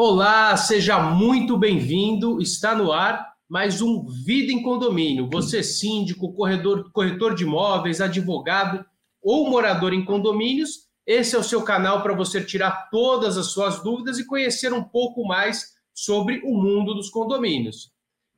Olá, seja muito bem-vindo. Está no ar mais um Vida em Condomínio. Você, síndico, corredor, corretor de imóveis, advogado ou morador em condomínios, esse é o seu canal para você tirar todas as suas dúvidas e conhecer um pouco mais sobre o mundo dos condomínios.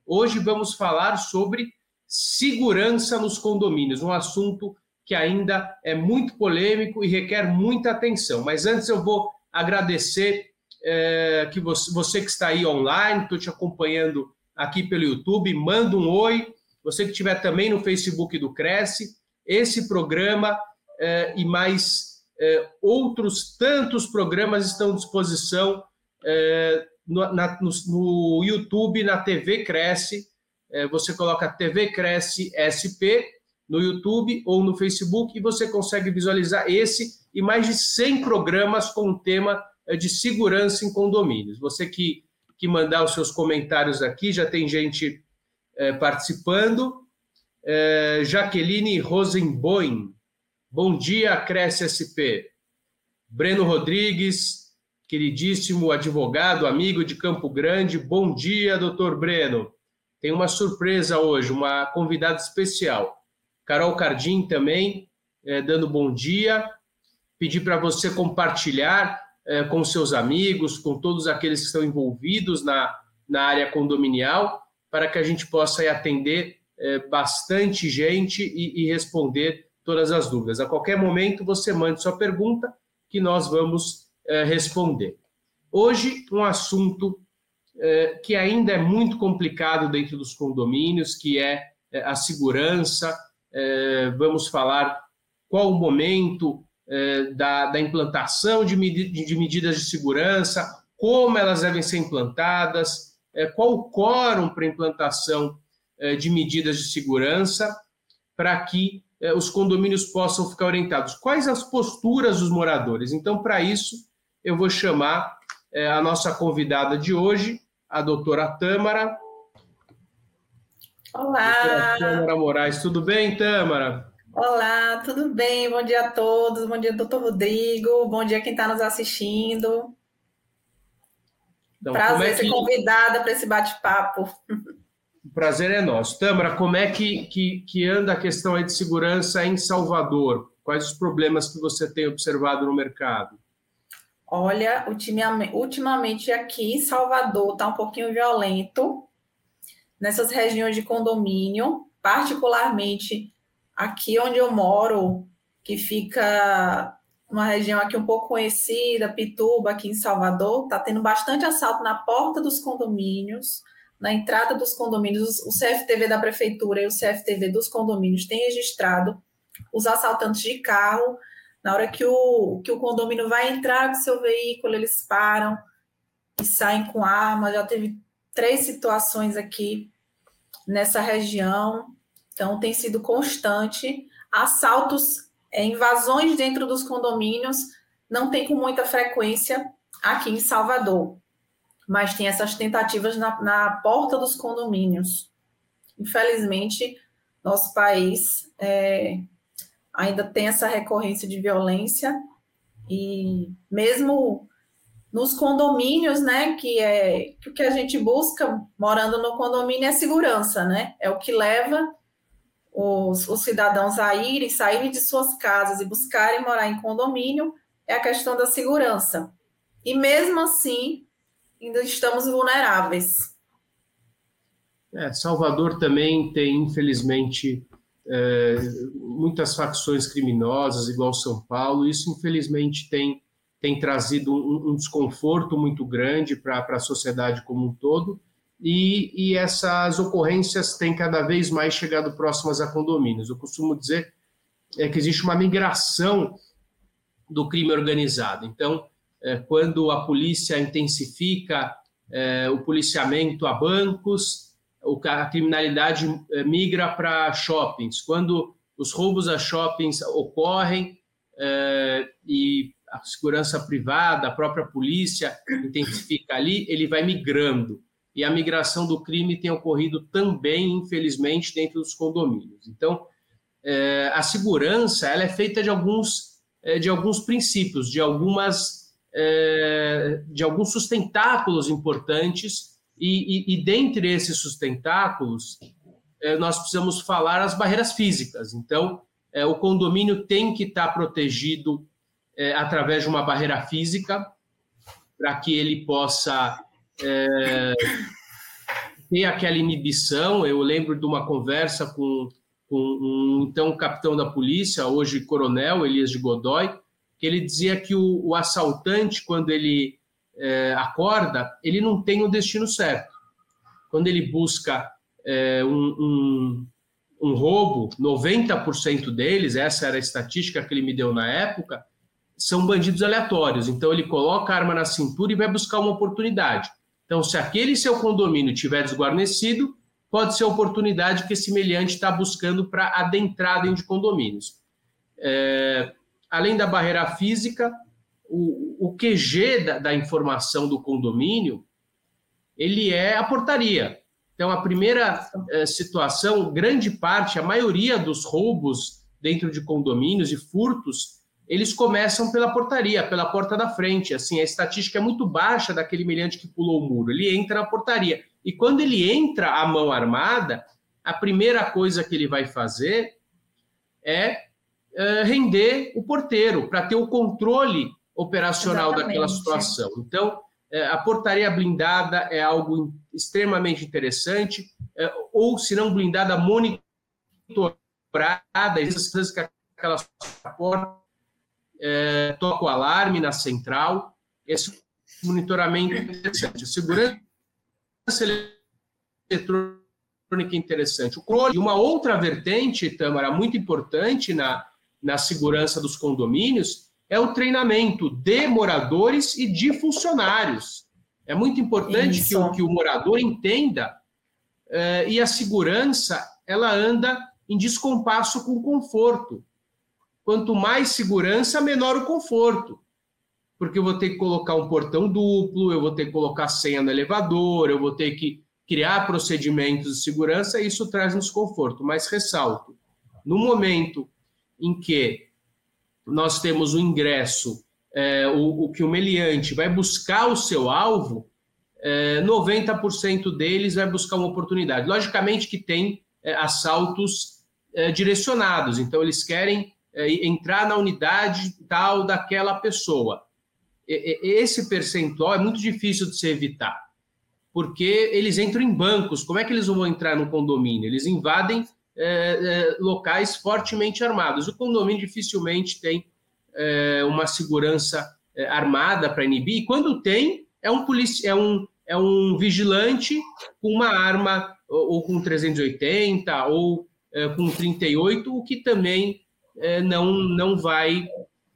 Hoje vamos falar sobre segurança nos condomínios, um assunto que ainda é muito polêmico e requer muita atenção. Mas antes eu vou agradecer é, que você, você, que está aí online, estou te acompanhando aqui pelo YouTube, manda um oi. Você que estiver também no Facebook do Cresce, esse programa é, e mais é, outros tantos programas estão à disposição é, no, na, no, no, YouTube, na TV Cresce. É, você coloca TV Cresce SP no YouTube ou no Facebook e você consegue visualizar esse e mais de 100 programas com o tema de segurança em condomínios. Você que, que mandar os seus comentários aqui, já tem gente é, participando. É, Jaqueline Rosenboim, bom dia, Cresce SP. Breno Rodrigues, queridíssimo advogado, amigo de Campo Grande, bom dia, doutor Breno. Tem uma surpresa hoje, uma convidada especial. Carol Cardim também, é, dando bom dia. Pedir para você compartilhar é, com seus amigos, com todos aqueles que estão envolvidos na, na área condominial, para que a gente possa atender é, bastante gente e, e, responder todas as dúvidas. A qualquer momento você mande sua pergunta que nós vamos é, responder. Hoje, um assunto é, que ainda é muito complicado dentro dos condomínios, que é, é a segurança. É, vamos falar qual o momento da, da, implantação de, de, medidas de segurança, como elas devem ser implantadas, é, qual o quórum para implantação é, de medidas de segurança, para que os condomínios possam ficar orientados. Quais as posturas dos moradores? Então, para isso, eu vou chamar a nossa convidada de hoje, a doutora Tâmara. Olá! Doutora Tâmara Moraes, tudo bem, Tâmara? Olá, tudo bem? Bom dia a todos. Bom dia, doutor Rodrigo. Bom dia quem está nos assistindo. Então, Prazer é que... ser convidada para esse bate-papo. O prazer é nosso. Tâmara, como é que, que, que anda a questão aí de segurança em Salvador? Quais os problemas que você tem observado no mercado? Olha, ultimamente aqui em Salvador está um pouquinho violento. Nessas regiões de condomínio, particularmente aqui onde eu moro, que fica uma região aqui um pouco conhecida, Pituba, aqui em Salvador, está tendo bastante assalto na porta dos condomínios, na entrada dos condomínios. O CFTV da prefeitura e o CFTV dos condomínios têm registrado os assaltantes de carro. Na hora que o, que o condomínio vai entrar com seu veículo, eles param e saem com arma. Já teve três situações aqui nessa região. Então, tem sido constante. Assaltos, é, invasões dentro dos condomínios, não tem com muita frequência aqui em Salvador, mas tem essas tentativas na, na porta dos condomínios. Infelizmente, nosso país é, ainda tem essa recorrência de violência e mesmo nos condomínios, né, que é que o que a gente busca morando no condomínio é segurança, né? É o que leva os, os cidadãos a irem, saírem de suas casas e buscarem morar em condomínio é a questão da segurança. E mesmo assim, ainda estamos vulneráveis. É, Salvador também tem, infelizmente, é, muitas facções criminosas, igual São Paulo. Isso, infelizmente, tem, tem trazido um, um desconforto muito grande para a sociedade como um todo e, e, essas ocorrências têm cada vez mais chegado próximas a condomínios. Eu costumo dizer é que existe uma migração do crime organizado. Então, é, quando a polícia intensifica é, o policiamento a bancos, a criminalidade é, migra para shoppings. Quando os roubos a shoppings ocorrem é, e a segurança privada, a própria polícia intensifica ali, ele vai migrando e a migração do crime tem ocorrido também, infelizmente, dentro dos condomínios. Então, é, a segurança ela é feita de alguns, é, de alguns princípios, de algumas é, de alguns sustentáculos importantes, e, e, e dentre esses sustentáculos, é, nós precisamos falar as barreiras físicas. Então, é, o condomínio tem que estar protegido é, através de uma barreira física, para que ele possa é, ter aquela inibição. Eu lembro de uma conversa com, com um então capitão da polícia, hoje coronel, Elias de Godoy, que ele dizia que o, o assaltante, quando ele é, acorda, ele não tem o destino certo. Quando ele busca é, um, um, um roubo, 90% deles, essa era a estatística que ele me deu na época, são bandidos aleatórios. Então ele coloca a arma na cintura e vai buscar uma oportunidade. Então, se aquele seu condomínio tiver desguarnecido, pode ser a oportunidade que esse meliante está buscando para adentrar dentro de condomínios. É, além da barreira física, o, o QG da, da, informação do condomínio, ele é a portaria. Então, a primeira é, situação, grande parte, a maioria dos roubos dentro de condomínios e furtos, eles começam pela portaria, pela porta da frente. Assim, a estatística é muito baixa daquele meliante que pulou o muro. Ele entra na portaria. E quando ele entra à mão armada, a primeira coisa que ele vai fazer é uh, render o porteiro, para ter o controle operacional Exatamente. daquela situação. Então, uh, a portaria blindada é algo extremamente interessante, uh, ou, se não blindada, monitorada, essas que aquela porta é, toca o alarme na central. Esse monitoramento é interessante. A segurança eletrônica é interessante. O controle, uma outra vertente, Tamara, muito importante na, na segurança dos condomínios, é o treinamento de moradores e de funcionários. É muito importante que o, que o morador entenda uh, e a segurança ela anda em descompasso com o conforto. Quanto mais segurança, menor o conforto. Porque eu vou ter que colocar um portão duplo, eu vou ter que colocar senha no elevador, eu vou ter que criar procedimentos de segurança, e isso traz um desconforto. Mas ressalto, no momento em que nós temos o ingresso, é, o, o, que o meliante vai buscar o seu alvo, é, 90% deles vai buscar uma oportunidade. Logicamente que tem é, assaltos é, direcionados, então eles querem entrar na unidade tal daquela pessoa. Esse percentual é muito difícil de se evitar, porque eles entram em bancos. Como é que eles vão entrar no condomínio? Eles invadem é, é, locais fortemente armados. O condomínio dificilmente tem é, uma segurança é, armada para inibir, e quando tem, é um, polici é um, é um vigilante com uma arma, ou, ou com 380, ou é, com 38, o que também é, não, não vai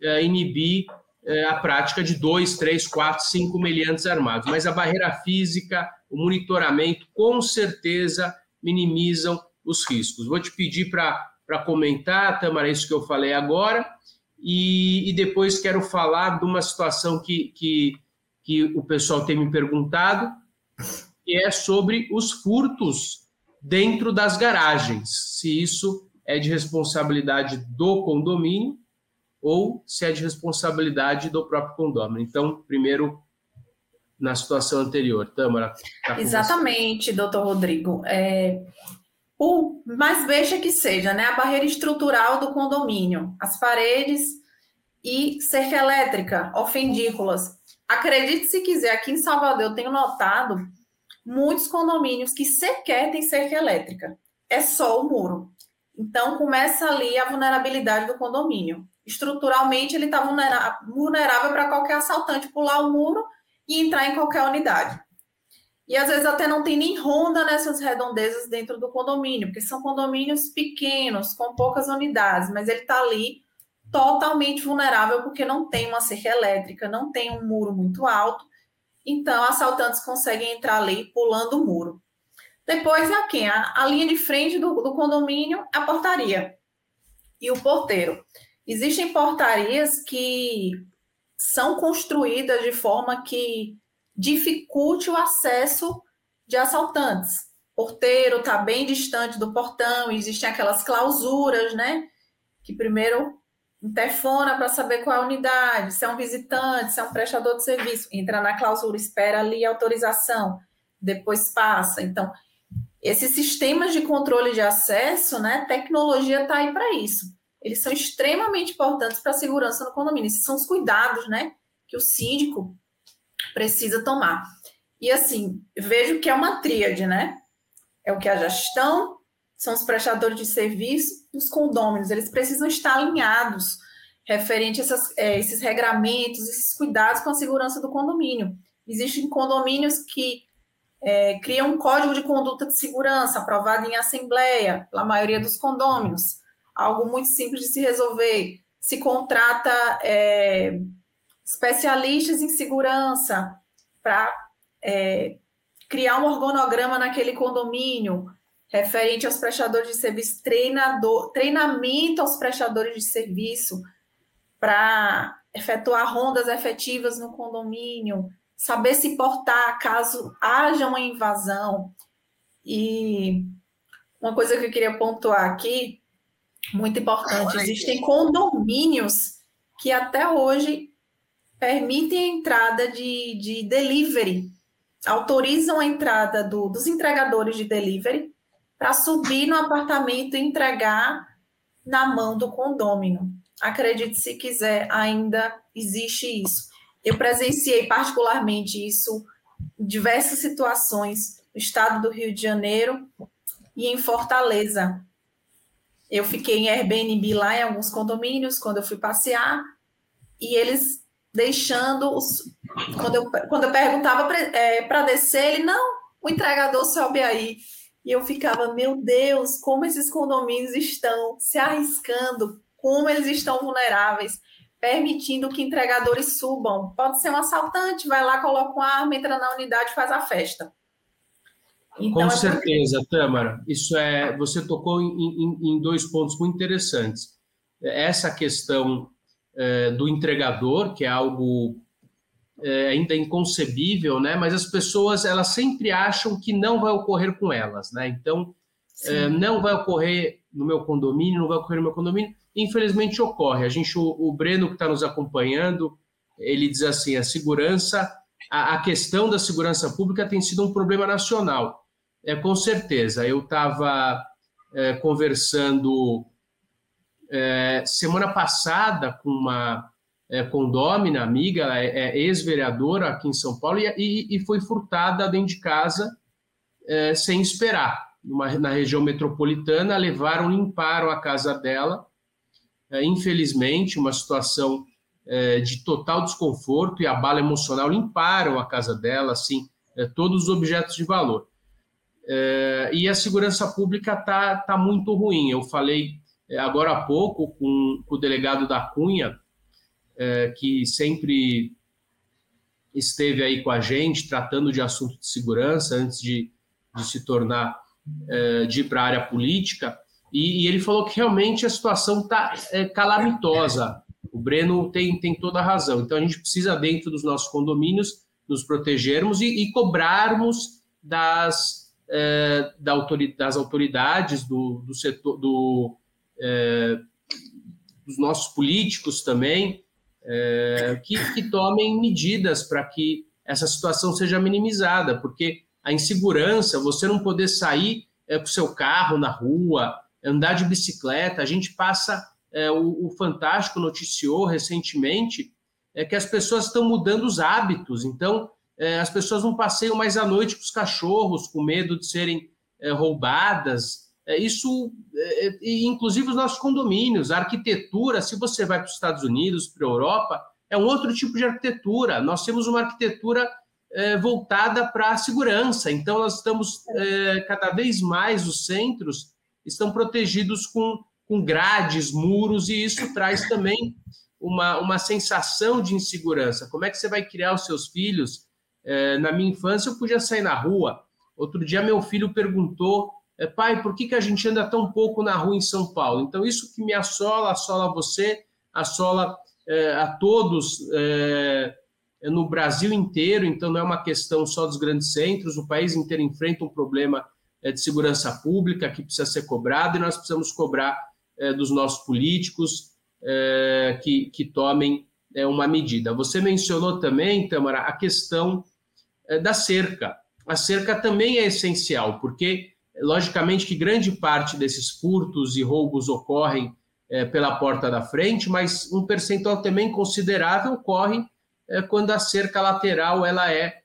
é, inibir é, a prática de dois, três, quatro, cinco meliantes armados. Mas a barreira física, o monitoramento, com certeza minimizam os riscos. Vou te pedir para comentar, Tamara, isso que eu falei agora, e, e, depois quero falar de uma situação que, que, que o pessoal tem me perguntado, que é sobre os furtos dentro das garagens, se isso é de responsabilidade do condomínio ou se é de responsabilidade do próprio condomínio. Então, primeiro, na situação anterior. Tâmara. Tá Exatamente, você. doutor Rodrigo. É, o mais que seja, né? A barreira estrutural do condomínio, as paredes e cerca elétrica, ofendículas. Acredite se quiser, aqui em Salvador eu tenho notado muitos condomínios que sequer têm cerca elétrica. É só o muro. Então, começa ali a vulnerabilidade do condomínio. Estruturalmente, ele está vulnerável para qualquer assaltante pular o muro e entrar em qualquer unidade. E às vezes até não tem nem ronda nessas redondezas dentro do condomínio, porque são condomínios pequenos, com poucas unidades, mas ele está ali totalmente vulnerável porque não tem uma cerca elétrica, não tem um muro muito alto. Então, assaltantes conseguem entrar ali pulando o muro. Depois é quem? A, a linha de frente do, do condomínio, a portaria e o porteiro. Existem portarias que são construídas de forma que dificulte o acesso de assaltantes. Porteiro está bem distante do portão, existem aquelas clausuras, né? Que primeiro interfona para saber qual é a unidade, se é um visitante, se é um prestador de serviço, entra na clausura, espera ali a autorização, depois passa. Então, esses sistemas de controle de acesso, né, tecnologia está aí para isso. Eles são extremamente importantes para a segurança no condomínio. Esses são os cuidados, né, que o síndico precisa tomar. E assim, vejo que é uma tríade, né? É o que a gestão, são os prestadores de serviço os condôminos. Eles precisam estar alinhados referente a essas, é, esses regramentos, esses cuidados com a segurança do condomínio. Existem condomínios que é, criam um código de conduta de segurança aprovado em assembleia pela maioria dos condôminos. Algo muito simples de se resolver. Se contrata é, especialistas em segurança para é, criar um organograma naquele condomínio referente aos prestadores de serviço, treinador, treinamento aos prestadores de serviço para efetuar rondas efetivas no condomínio, saber se portar caso haja uma invasão. E uma coisa que eu queria pontuar aqui, muito importante, existem condomínios que até hoje permitem a entrada de, de delivery, autorizam a entrada do, dos entregadores de delivery para subir no apartamento e entregar na mão do condômino. Acredite se quiser, ainda existe isso. Eu presenciei particularmente isso em diversas situações no estado do Rio de Janeiro e em Fortaleza. Eu fiquei em Airbnb lá em alguns condomínios quando eu fui passear e eles deixando os. Quando eu, quando eu perguntava para é, descer, ele não, o entregador sobe aí. E eu ficava, meu Deus, como esses condomínios estão se arriscando, como eles estão vulneráveis, permitindo que entregadores subam. Pode ser um assaltante, vai lá, coloca uma arma, entra na unidade, faz a festa. Então, Com é certeza, porque... Tâmara. Isso é. Você tocou em, em, em, dois pontos muito interessantes. Essa questão é, do entregador, que é algo é, ainda inconcebível, né? Mas as pessoas elas sempre acham que não vai ocorrer com elas, né? Então é, não vai ocorrer no meu condomínio, não vai ocorrer no meu condomínio. Infelizmente ocorre. A gente, o, o Breno que está nos acompanhando, ele diz assim: a segurança, a, a, questão da segurança pública tem sido um problema nacional. É com certeza. Eu estava é, conversando é, semana passada com uma é, condômina, amiga, é, é ex-vereadora aqui em São Paulo e, e, e, foi furtada dentro de casa é, sem esperar. Numa, na região metropolitana, levaram, limparam a casa dela. É, infelizmente, uma situação é, de total desconforto e abalo emocional, limparam a casa dela, assim, é, todos os objetos de valor. e a segurança pública está tá muito ruim. Eu falei agora há pouco com, com o delegado da Cunha, que sempre esteve aí com a gente, tratando de assunto de segurança antes de, de se tornar, de ir para a área política, e, e, ele falou que realmente a situação está é, calamitosa. O Breno tem, tem toda a razão. Então a gente precisa, dentro dos nossos condomínios, nos protegermos e, e cobrarmos das, é, da autoridade, das autoridades do, do setor, do, é, dos nossos políticos também, é, que, que tomem medidas para que essa situação seja minimizada, porque a insegurança, você não poder sair é, com o seu carro na rua, andar de bicicleta, a gente passa, é, o, o, Fantástico noticiou recentemente é, que as pessoas estão mudando os hábitos, então é, as pessoas não passeiam mais à noite com os cachorros, com medo de serem é, roubadas, é, isso, é, inclusive os nossos condomínios, a arquitetura, se você vai para os Estados Unidos, para a Europa, é um outro tipo de arquitetura. Nós temos uma arquitetura voltada para a segurança, então nós estamos cada vez mais, os centros estão protegidos com, com grades, muros, e isso traz também uma, uma sensação de insegurança. Como é que você vai criar os seus filhos? É, na minha infância, eu podia sair na rua. Outro dia, meu filho perguntou é, pai, por que, que a gente anda tão pouco na rua em São Paulo? Então, isso que me assola, assola você, assola é, a todos é, no Brasil inteiro, então não é uma questão só dos grandes centros, o país inteiro enfrenta um problema de segurança pública que precisa ser cobrado e nós precisamos cobrar é, dos nossos políticos é, que, que tomem é, uma medida. Você mencionou também, Tamara, a questão é, da cerca. A cerca também é essencial, porque, logicamente, que grande parte desses furtos e roubos ocorrem é, pela porta da frente, mas um percentual também considerável ocorre é, quando a cerca lateral ela é,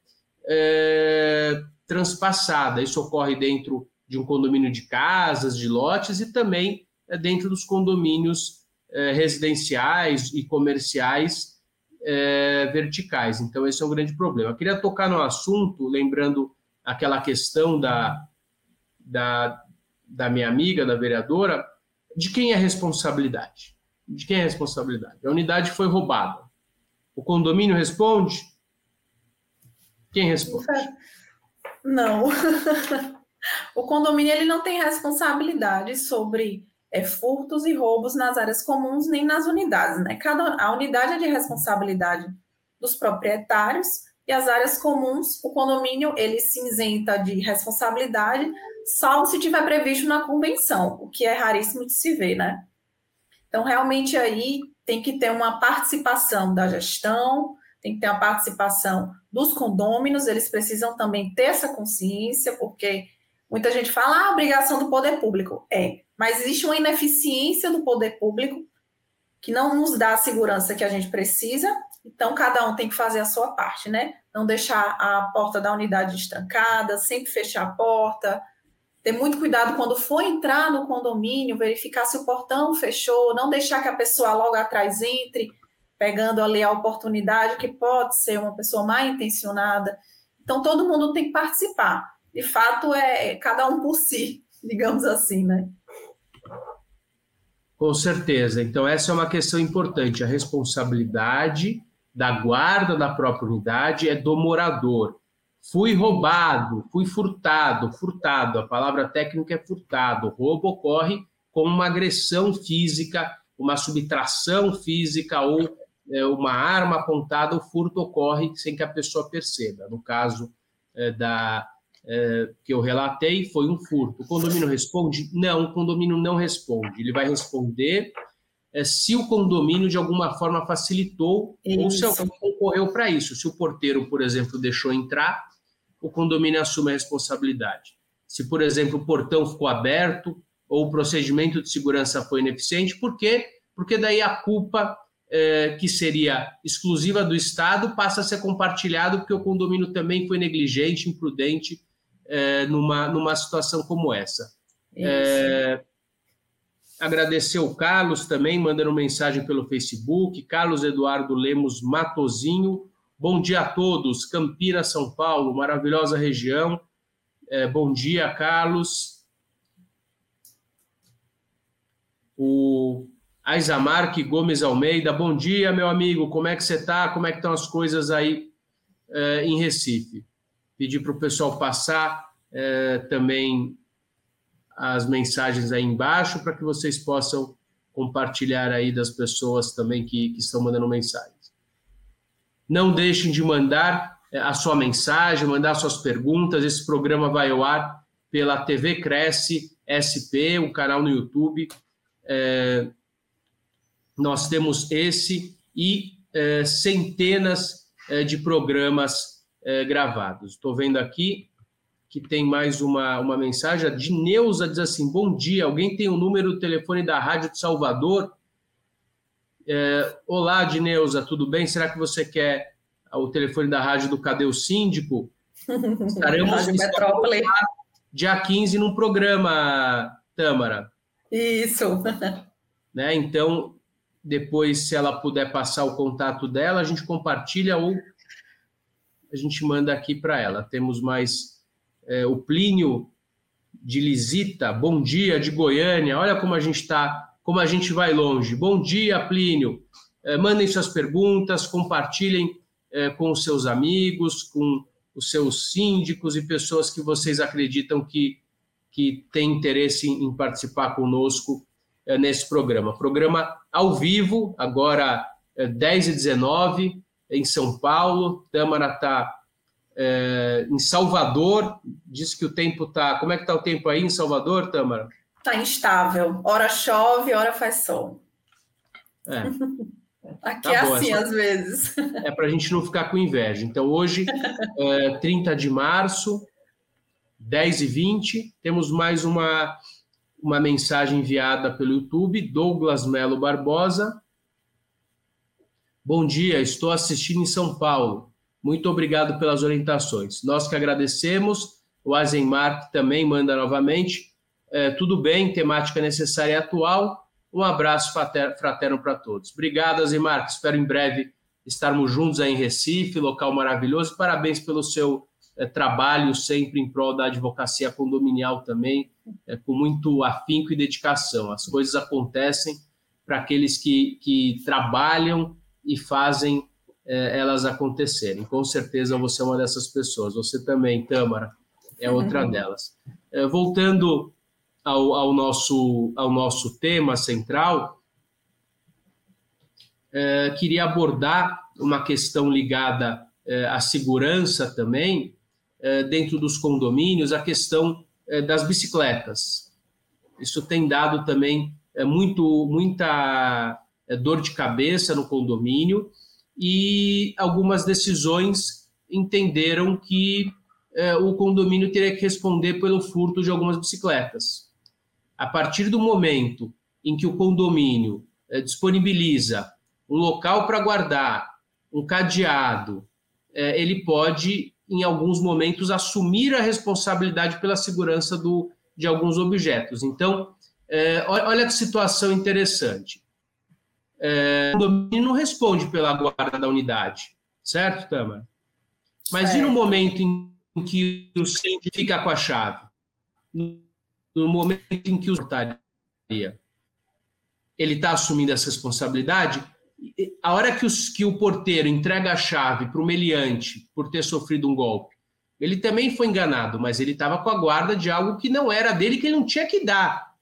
é transpassada. Isso ocorre dentro de um condomínio de casas, de lotes e também é, dentro dos condomínios é, residenciais e comerciais é, verticais. Então, esse é um grande problema. Eu queria tocar no assunto, lembrando aquela questão da, da, da minha amiga, da vereadora, de quem é a responsabilidade? De quem é a responsabilidade? A unidade foi roubada. O condomínio responde? Quem responde? Não. o condomínio ele não tem responsabilidade sobre é, furtos e roubos nas áreas comuns nem nas unidades. Né? Cada, a unidade é de responsabilidade dos proprietários e as áreas comuns, o condomínio ele se isenta de responsabilidade, salvo se tiver previsto na convenção, o que é raríssimo de se ver, né? Então, realmente aí tem que ter uma participação da gestão, tem que ter uma participação dos condôminos, eles precisam também ter essa consciência, porque muita gente fala, ah, obrigação do poder público. É, mas existe uma ineficiência do poder público que não nos dá a segurança que a gente precisa, então cada um tem que fazer a sua parte, né? Não deixar a porta da unidade estancada, sempre fechar a porta, ter muito cuidado quando for entrar no condomínio, verificar se o portão fechou, não deixar que a pessoa logo atrás entre, pegando ali a oportunidade, que pode ser uma pessoa mal intencionada. Então todo mundo tem que participar. De fato, é cada um por si, digamos assim, né? Com certeza. Então, essa é uma questão importante. A responsabilidade da guarda da própria unidade é do morador. Fui roubado, fui furtado, furtado, a palavra técnica é furtado. O roubo ocorre com uma agressão física, uma subtração física ou uma arma apontada, o furto ocorre sem que a pessoa perceba. No caso é, da, é, que eu relatei foi um furto. O condomínio responde? Não, o condomínio não responde. Ele vai responder é, se o condomínio de alguma forma facilitou isso. ou se alguém concorreu para isso. Se o porteiro, por exemplo, deixou entrar, o condomínio assume a responsabilidade. Se, por exemplo, o portão ficou aberto ou o procedimento de segurança foi ineficiente, por quê? Porque daí a culpa é, que seria exclusiva do Estado passa a ser compartilhado porque o condomínio também foi negligente, imprudente é, numa, numa situação como essa. É, agradecer o Carlos também, mandando mensagem pelo Facebook. Carlos Eduardo Lemos Matozinho. Bom dia a todos. Campinas, São Paulo, maravilhosa região. É, bom dia, Carlos. O Aizamarque Gomes Almeida. Bom dia, meu amigo. Como é que você está? Como é que estão as coisas aí é, em Recife? pedir para o pessoal passar é, também as mensagens aí embaixo para que vocês possam compartilhar aí das pessoas também que, que estão mandando mensagens. Não deixem de mandar é, a sua mensagem, mandar suas perguntas. Esse programa vai ao ar pela TV Cresce SP, o canal no YouTube. Nós temos esse e é, centenas é, de programas é, gravados. Estou vendo aqui que tem mais uma, uma mensagem. A Dineuza diz assim: Bom dia, alguém tem o número do telefone da Rádio de Salvador? É, Olá, Dineuza, tudo bem? Será que você quer o telefone da rádio do Cadê o Síndico? Estaremos em Metrópole. dia 15 num programa, Tâmara. Isso. Né? Então, depois, se ela puder passar o contato dela, a gente compartilha ou a gente manda aqui para ela. Temos mais é, o Plínio de Lisita, bom dia, de Goiânia. Olha como a gente está, como a gente vai longe. Bom dia, Plínio. É, mandem suas perguntas, compartilhem é, com os seus amigos, com os seus síndicos e pessoas que vocês acreditam que, que têm interesse em, participar conosco nesse programa. Programa ao vivo, agora é, 10 e 19 em São Paulo, Tâmara está é, em Salvador, diz que o tempo está. Como é que está o tempo aí em Salvador, Tâmara? Está instável. Hora chove, hora faz sol. É. Aqui tá é bom, assim, é só... às vezes. É para a gente não ficar com inveja. Então, hoje, é, 30 de março, 10 e 20, temos mais uma, uma mensagem enviada pelo YouTube, Douglas Melo Barbosa. Bom dia, estou assistindo em São Paulo. Muito obrigado pelas orientações. Nós que agradecemos. O Azenmark também manda novamente. É, tudo bem, temática necessária e atual. Um abraço fraterno para todos. Obrigado, Azenmark. Espero em breve estarmos juntos aí em Recife, local maravilhoso. Parabéns pelo seu é, trabalho sempre em prol da advocacia condominial também, é, com muito afinco e dedicação. As coisas acontecem para aqueles que, que trabalham e fazem é, elas acontecerem. Com certeza você é uma dessas pessoas. Você também, Tâmara, é outra uhum. delas. É, voltando ao, ao, nosso, ao nosso tema central, é, queria abordar uma questão ligada é, à segurança também, é, dentro dos condomínios, a questão das bicicletas. Isso tem dado também muito, muita dor de cabeça no condomínio e algumas decisões entenderam que é, o condomínio teria que responder pelo furto de algumas bicicletas. A partir do momento em que o condomínio é, disponibiliza um local para guardar, um cadeado, é, ele pode, em alguns momentos, assumir a responsabilidade pela segurança do, de alguns objetos. Então, é, olha que situação interessante é, o condomínio não responde pela guarda da unidade, certo, Tama? Mas e no momento em que o síndico fica com a chave? No momento em que o portaria, ele está assumindo essa responsabilidade, a hora que, os, que o porteiro entrega a chave para o meliante por ter sofrido um golpe, ele também foi enganado, mas ele estava com a guarda de algo que não era dele, que ele não tinha que dar.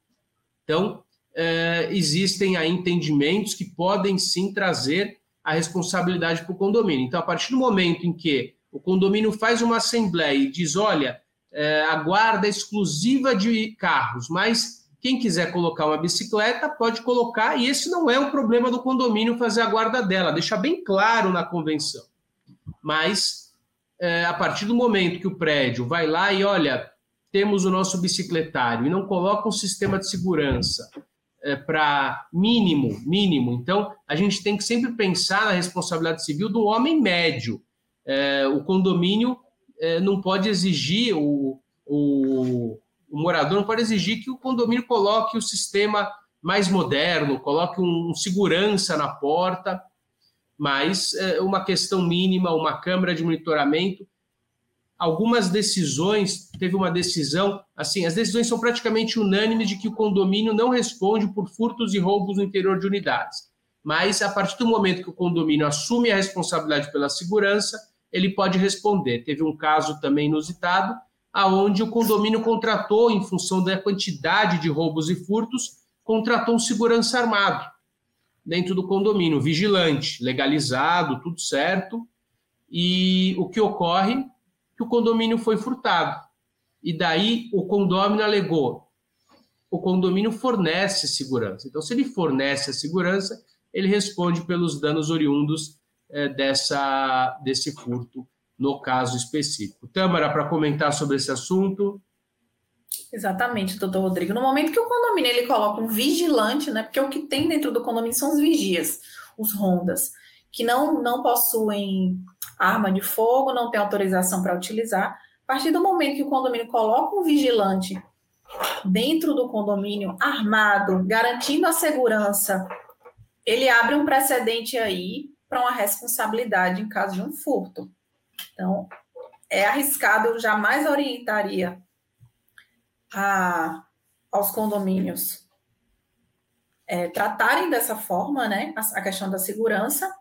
Então, é, existem aí entendimentos que podem sim trazer a responsabilidade para o condomínio. Então, a partir do momento em que o condomínio faz uma assembleia e diz: olha, é, a guarda exclusiva de carros, mas quem quiser colocar uma bicicleta pode colocar, e esse não é um problema do condomínio fazer a guarda dela, deixa bem claro na convenção. Mas, é, a partir do momento que o prédio vai lá e olha, temos o nosso bicicletário e não coloca um sistema de segurança, é, para mínimo, mínimo. Então, a gente tem que sempre pensar na responsabilidade civil do homem médio. É, o condomínio é, não pode exigir, o, o, o, morador não pode exigir que o condomínio coloque o sistema mais moderno, coloque um, um segurança na porta, mas é, uma questão mínima, uma câmara de monitoramento algumas decisões, teve uma decisão, assim, as decisões são praticamente unânimes de que o condomínio não responde por furtos e roubos no interior de unidades. Mas a partir do momento que o condomínio assume a responsabilidade pela segurança, ele pode responder. Teve um caso também inusitado, aonde o condomínio contratou, em função da quantidade de roubos e furtos, contratou um segurança armado dentro do condomínio, vigilante, legalizado, tudo certo. E o que ocorre que o condomínio foi furtado. E daí o condomínio alegou: o condomínio fornece segurança. Então, se ele fornece a segurança, ele responde pelos danos oriundos é, dessa, desse furto, no caso específico. Tâmara, para comentar sobre esse assunto. Exatamente, doutor Rodrigo. No momento que o condomínio ele coloca um vigilante, né? Porque o que tem dentro do condomínio são os vigias, os rondas, que não, não possuem arma de fogo, não tem autorização para utilizar. A partir do momento que o condomínio coloca um vigilante dentro do condomínio armado, garantindo a segurança, ele abre um precedente aí para uma responsabilidade em caso de um furto. Então, é arriscado, eu jamais orientaria a, aos condomínios é, tratarem dessa forma, né, a, a questão da segurança,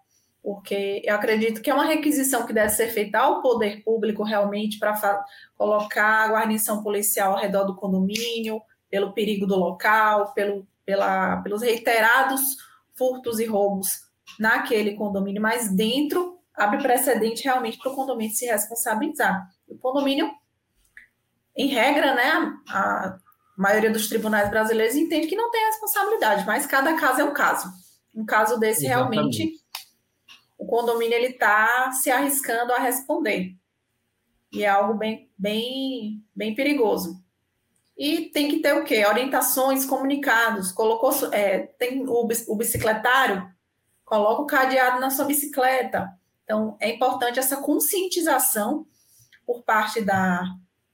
porque eu acredito que é uma requisição que deve ser feita ao poder público realmente para colocar a guarnição policial ao redor do condomínio, pelo perigo do local, pelo, pela, pelos reiterados furtos e roubos naquele condomínio, mas dentro abre precedente realmente para o condomínio se responsabilizar. O condomínio, em regra, né, a maioria dos tribunais brasileiros entende que não tem responsabilidade, mas cada caso é um caso. um caso desse Exatamente. realmente o condomínio ele está se arriscando a responder. E é algo bem, bem, bem perigoso. E tem que ter o quê? Orientações, comunicados. Colocou, é, tem o, o bicicletário, coloca o cadeado na sua bicicleta. Então, é importante essa conscientização por parte da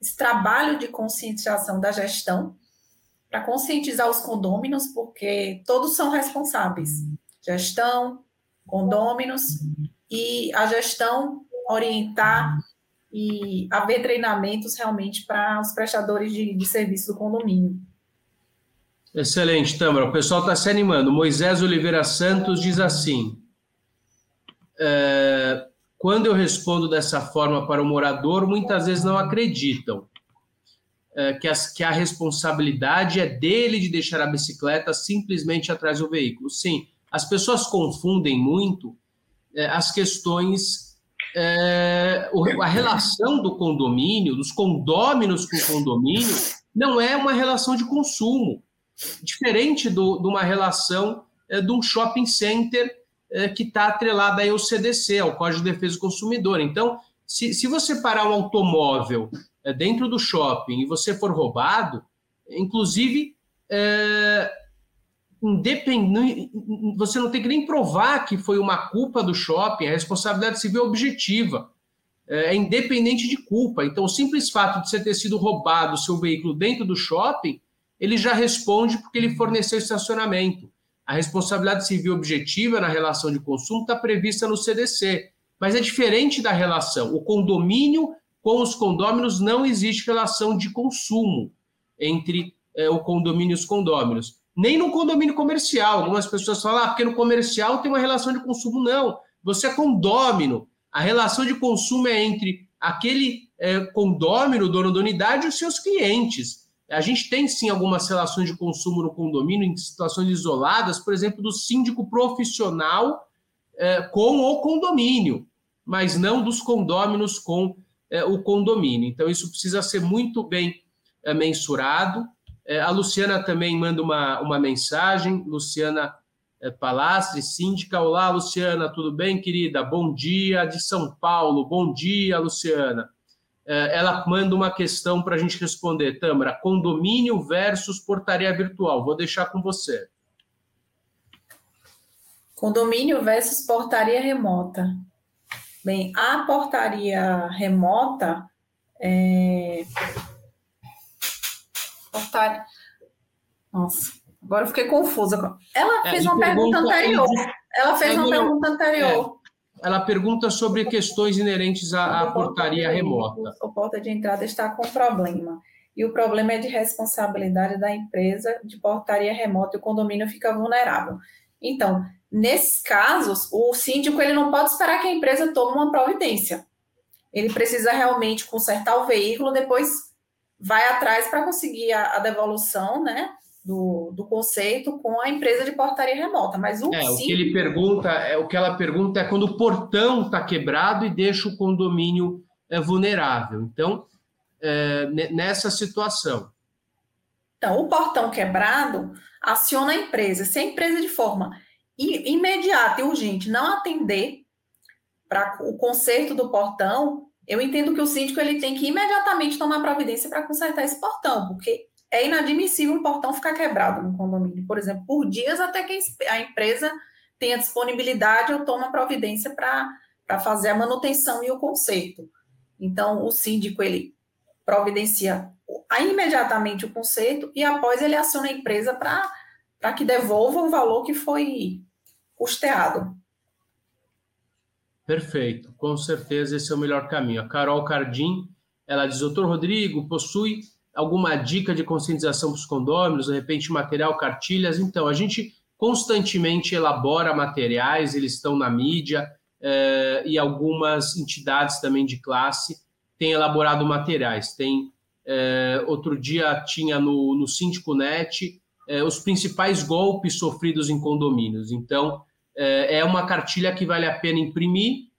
esse trabalho de conscientização da gestão para conscientizar os condôminos, porque todos são responsáveis. Gestão, condôminos e a gestão orientar e haver treinamentos realmente para os prestadores de, de serviço do condomínio. Excelente, Tâmara. O pessoal está se animando. Moisés Oliveira Santos diz assim: é, quando eu respondo dessa forma para o morador, muitas vezes não acreditam é, que, as, que a responsabilidade é dele de deixar a bicicleta simplesmente atrás do veículo. Sim, as pessoas confundem muito é, as questões a relação do condomínio, dos condôminos com o condomínio, não é uma relação de consumo, diferente do, de uma relação de um shopping center é, que está atrelada aí ao CDC, ao Código de Defesa do Consumidor. Então, se, se você parar um automóvel é, dentro do shopping e você for roubado, inclusive é, independente, você não tem que nem provar que foi uma culpa do shopping, a responsabilidade civil é objetiva, é, é independente de culpa. Então, o simples fato de você ter sido roubado o seu veículo dentro do shopping, ele já responde porque ele forneceu estacionamento. A responsabilidade civil objetiva na relação de consumo está prevista no CDC, mas é diferente da relação. O condomínio com os condôminos não existe relação de consumo entre é, o condomínio e os condôminos nem no condomínio comercial. Algumas pessoas falam, ah, porque no comercial tem uma relação de consumo. Não, você é condômino. A relação de consumo é entre aquele é, condômino, dono da unidade, e os seus clientes. A gente tem sim algumas relações de consumo no condomínio, em situações isoladas, por exemplo, do síndico profissional é, com o condomínio, mas não dos condôminos com é, o condomínio. Então, isso precisa ser muito bem é, mensurado. É, a Luciana também manda uma, uma mensagem. Luciana é, Palastre, síndica. Olá, Luciana, tudo bem, querida? Bom dia de São Paulo. Bom dia, Luciana. É, ela manda uma questão para a gente responder. Tâmara, condomínio versus portaria virtual. Vou deixar com você. Condomínio versus portaria remota. Bem, a portaria remota é, portaria. Nossa, agora eu fiquei confusa. Ela é, fez uma pergunta, anterior. Ela fez uma pergunta anterior. Ela pergunta sobre questões inerentes à, à portaria remota. A porta de entrada está com problema. E o problema é de responsabilidade da empresa de portaria remota e o condomínio fica vulnerável. Então, nesses casos, o síndico ele não pode esperar que a empresa tome uma providência. Ele precisa realmente consertar o veículo, depois vai atrás para conseguir a, a, devolução, né? Do, do conceito com a empresa de portaria remota, mas o, é, o que ele pergunta é o que ela pergunta é quando o portão está quebrado e deixa o condomínio é, vulnerável. Então, é, nessa situação. Então, o portão quebrado aciona a empresa. Se a empresa de forma imediata e urgente não atender para o conserto do portão, eu entendo que o síndico ele tem que imediatamente tomar providência para consertar esse portão, porque é inadmissível um portão ficar quebrado no condomínio, por exemplo, por dias até que a empresa tenha disponibilidade ou toma providência para fazer a manutenção e o conserto. Então, o síndico ele providencia imediatamente o conserto e após ele aciona a empresa para que devolva o valor que foi custeado. Perfeito, com certeza esse é o melhor caminho. A Carol Cardim, ela diz, doutor Rodrigo, possui alguma dica de conscientização para os condôminos, de repente material, cartilhas? Então, a gente constantemente elabora materiais, eles estão na mídia, eh, e algumas entidades também de classe têm elaborado materiais. Tem eh, outro dia tinha no, no Síndico Net eh, os principais golpes sofridos em condomínios. Então, é, é uma cartilha que vale a pena imprimir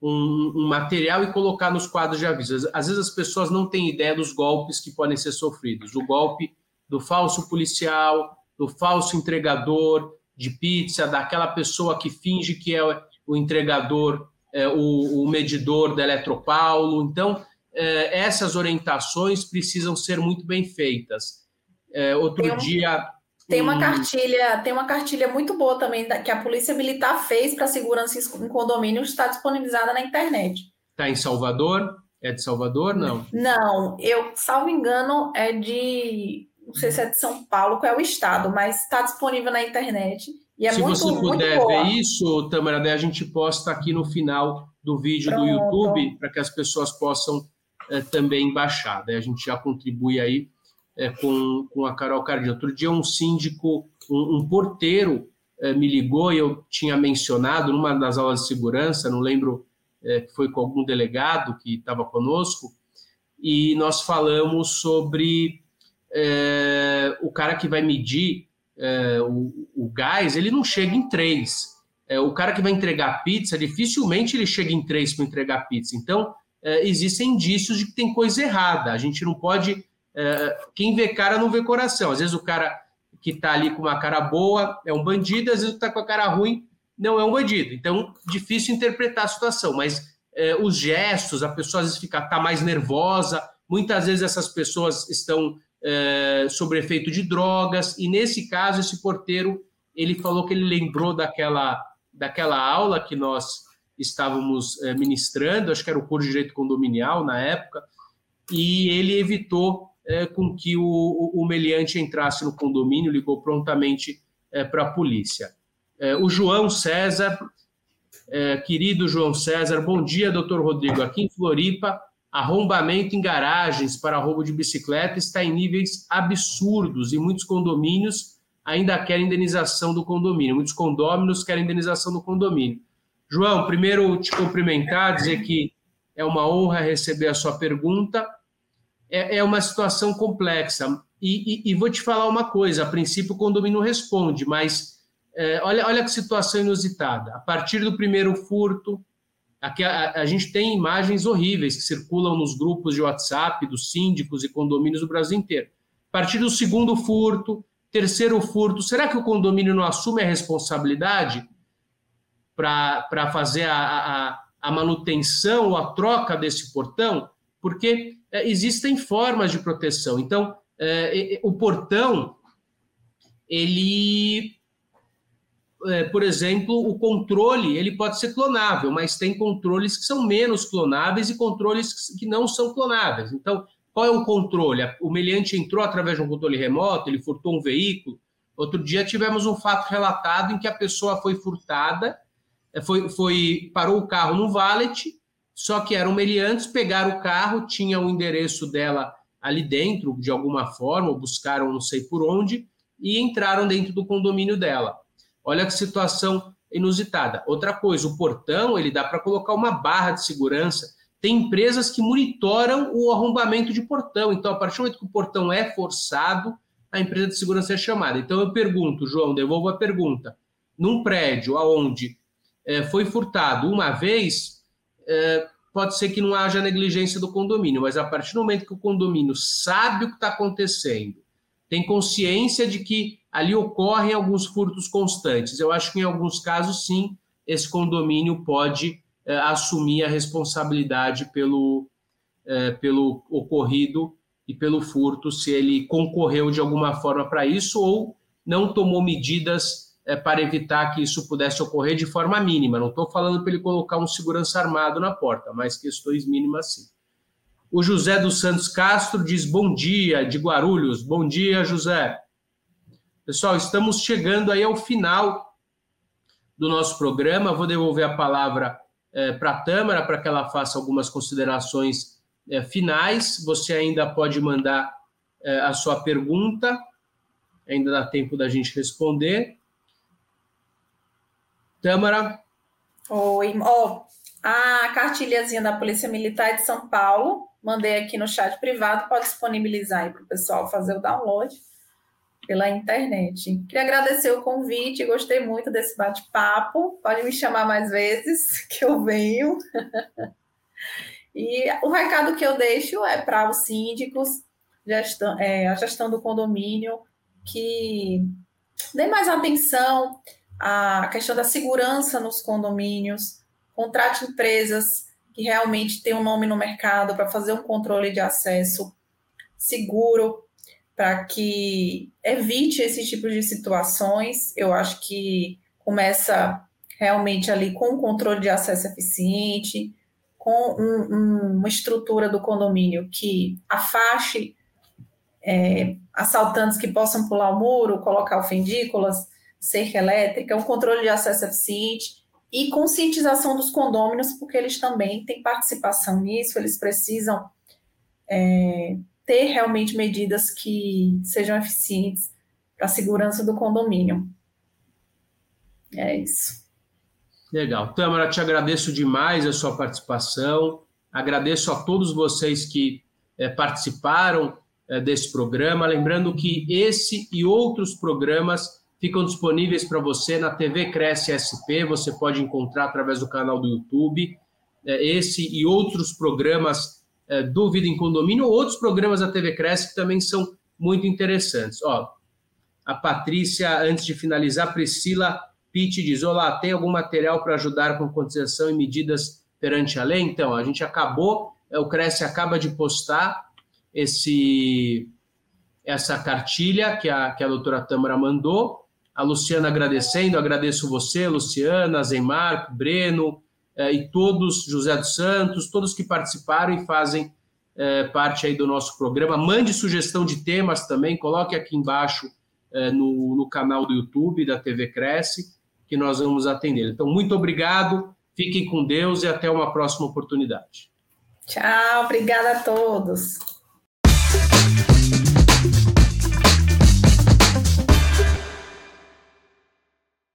um, um, material e colocar nos quadros de aviso. Às vezes as pessoas não têm ideia dos golpes que podem ser sofridos. O golpe do falso policial, do falso entregador, de pizza, daquela pessoa que finge que é o entregador, é, o, o, medidor da Eletropaulo. Então, é, essas orientações precisam ser muito bem feitas. É, outro dia. Tem uma cartilha, tem uma cartilha muito boa também que a Polícia Militar fez para segurança em condomínio, está disponibilizada na internet. Está em Salvador? É de Salvador, não? Não, eu, salvo engano, é de não sei se é de São Paulo, qual é o estado, mas está disponível na internet. E é se muito, você puder ver isso, Tamara, daí a gente posta aqui no final do vídeo Pronto. do YouTube para que as pessoas possam é, também baixar. Daí a gente já contribui aí é, com, com a Carol Cardia. Outro dia um síndico, um, um porteiro é, me ligou e eu tinha mencionado numa das aulas de segurança, não lembro que foi com algum delegado que estava conosco, e nós falamos sobre é, o cara que vai medir é, o, o, gás, ele não chega em três. É, o cara que vai entregar pizza, dificilmente ele chega em três para entregar pizza. Então, é, existem indícios de que tem coisa errada. A gente não pode. É, quem vê cara não vê coração. Às vezes o cara que está ali com uma cara boa é um bandido, às vezes está com a cara ruim não é um bandido. Então, difícil interpretar a situação, mas é, os gestos, a pessoa às vezes fica tá mais nervosa, muitas vezes essas pessoas estão é, sobre efeito de drogas, e nesse caso, esse porteiro, ele falou que ele lembrou daquela, daquela aula que nós estávamos ministrando, acho que era o curso de Direito Condominial na época, e ele evitou é, com que o, o, meliante entrasse no condomínio, ligou prontamente é, para a polícia. É, o João César, é, querido João César, bom dia, doutor Rodrigo. Aqui em Floripa, Arrombamento em garagens para roubo de bicicleta está em níveis absurdos e muitos condomínios ainda querem indenização do condomínio. Muitos condôminos querem indenização do condomínio. João, primeiro te cumprimentar, dizer que é uma honra receber a sua pergunta. É, é uma situação complexa. E, e, e, vou te falar uma coisa: a princípio o condomínio responde, mas é, olha, olha que situação inusitada. A partir do primeiro furto, Aqui a, a, gente tem imagens horríveis que circulam nos grupos de WhatsApp dos síndicos e condomínios do Brasil inteiro. A partir do segundo furto, terceiro furto, será que o condomínio não assume a responsabilidade para fazer a, a, a, manutenção ou a troca desse portão? Porque é, existem formas de proteção. Então, é, o portão ele é, por exemplo, o controle ele pode ser clonável, mas tem controles que são menos clonáveis e controles que não são clonáveis. Então, qual é o controle? O meliante entrou através de um controle remoto, ele furtou um veículo. Outro dia tivemos um fato relatado em que a pessoa foi furtada, foi, foi parou o carro no valet, só que eram meliantes, pegaram o carro, tinha o endereço dela ali dentro, de alguma forma, buscaram não sei por onde, e entraram dentro do condomínio dela. Olha que situação inusitada. Outra coisa, o portão, ele dá para colocar uma barra de segurança. Tem empresas que monitoram o arrombamento de portão. Então, a partir do momento que o portão é forçado, a empresa de segurança é chamada. Então, eu pergunto, João, devolvo a pergunta. Num prédio onde é, foi furtado uma vez, é, pode ser que não haja negligência do condomínio, mas a partir do momento que o condomínio sabe o que está acontecendo, tem consciência de que ali ocorrem alguns furtos constantes. Eu acho que em alguns casos, sim, esse condomínio pode é, assumir a responsabilidade pelo, é, pelo ocorrido e pelo furto, se ele concorreu de alguma forma para isso ou não tomou medidas é, para evitar que isso pudesse ocorrer de forma mínima. Não estou falando para ele colocar um segurança armado na porta, mas questões mínimas sim. O José dos Santos Castro diz bom dia, de Guarulhos. Bom dia, José. Pessoal, estamos chegando aí ao final do nosso programa. Vou devolver a palavra é, para a Tâmara para que ela faça algumas considerações é, finais. Você ainda pode mandar é, a sua pergunta, ainda dá tempo da gente responder. Tâmara? Oi, oh, a cartilhazinha da Polícia Militar de São Paulo mandei aqui no chat privado, pode disponibilizar aí para o pessoal fazer o download pela internet. Queria agradecer o convite, gostei muito desse bate-papo. Pode me chamar mais vezes, que eu venho. e o recado que eu deixo é para os síndicos, gestão, é, a gestão do condomínio, que dê mais atenção à questão da segurança nos condomínios, contrate empresas que realmente têm um nome no mercado para fazer um controle de acesso seguro, para que evite esse tipo de situações. Eu acho que começa realmente ali com um controle de acesso eficiente, com um, um, uma estrutura do condomínio que afaste é, assaltantes que possam pular o muro, colocar ofendículas, cerca elétrica, um controle de acesso eficiente e conscientização dos condôminos, porque eles também têm participação nisso, eles precisam é, ter realmente medidas que sejam eficientes para a segurança do condomínio. É isso. Legal. Tâmara, te agradeço demais a sua participação. Agradeço a todos vocês que é, participaram é, desse programa. Lembrando que esse e outros programas ficam disponíveis para você na TV Cresce SP. Você pode encontrar através do canal do YouTube. É, esse e outros programas é, do Vida em Condomínio, outros programas da TV Cresce que também são muito interessantes. Ó, a Patrícia, antes de finalizar, Priscila Pitt diz: Olá, tem algum material para ajudar com cotização e medidas perante a lei? Então, a gente acabou, é, o Cresce acaba de postar esse essa cartilha que a, que a doutora Tâmara mandou. A Luciana agradecendo, agradeço você, Luciana, Zenmarco, Breno eh, e todos, José dos Santos, todos que participaram e fazem eh, parte aí do nosso programa. Mande sugestão de temas também, coloque aqui embaixo eh, no, no canal do YouTube da TV Cresce, que nós vamos atender. Então, muito obrigado, fiquem com Deus e até uma próxima oportunidade. Tchau, obrigada a todos.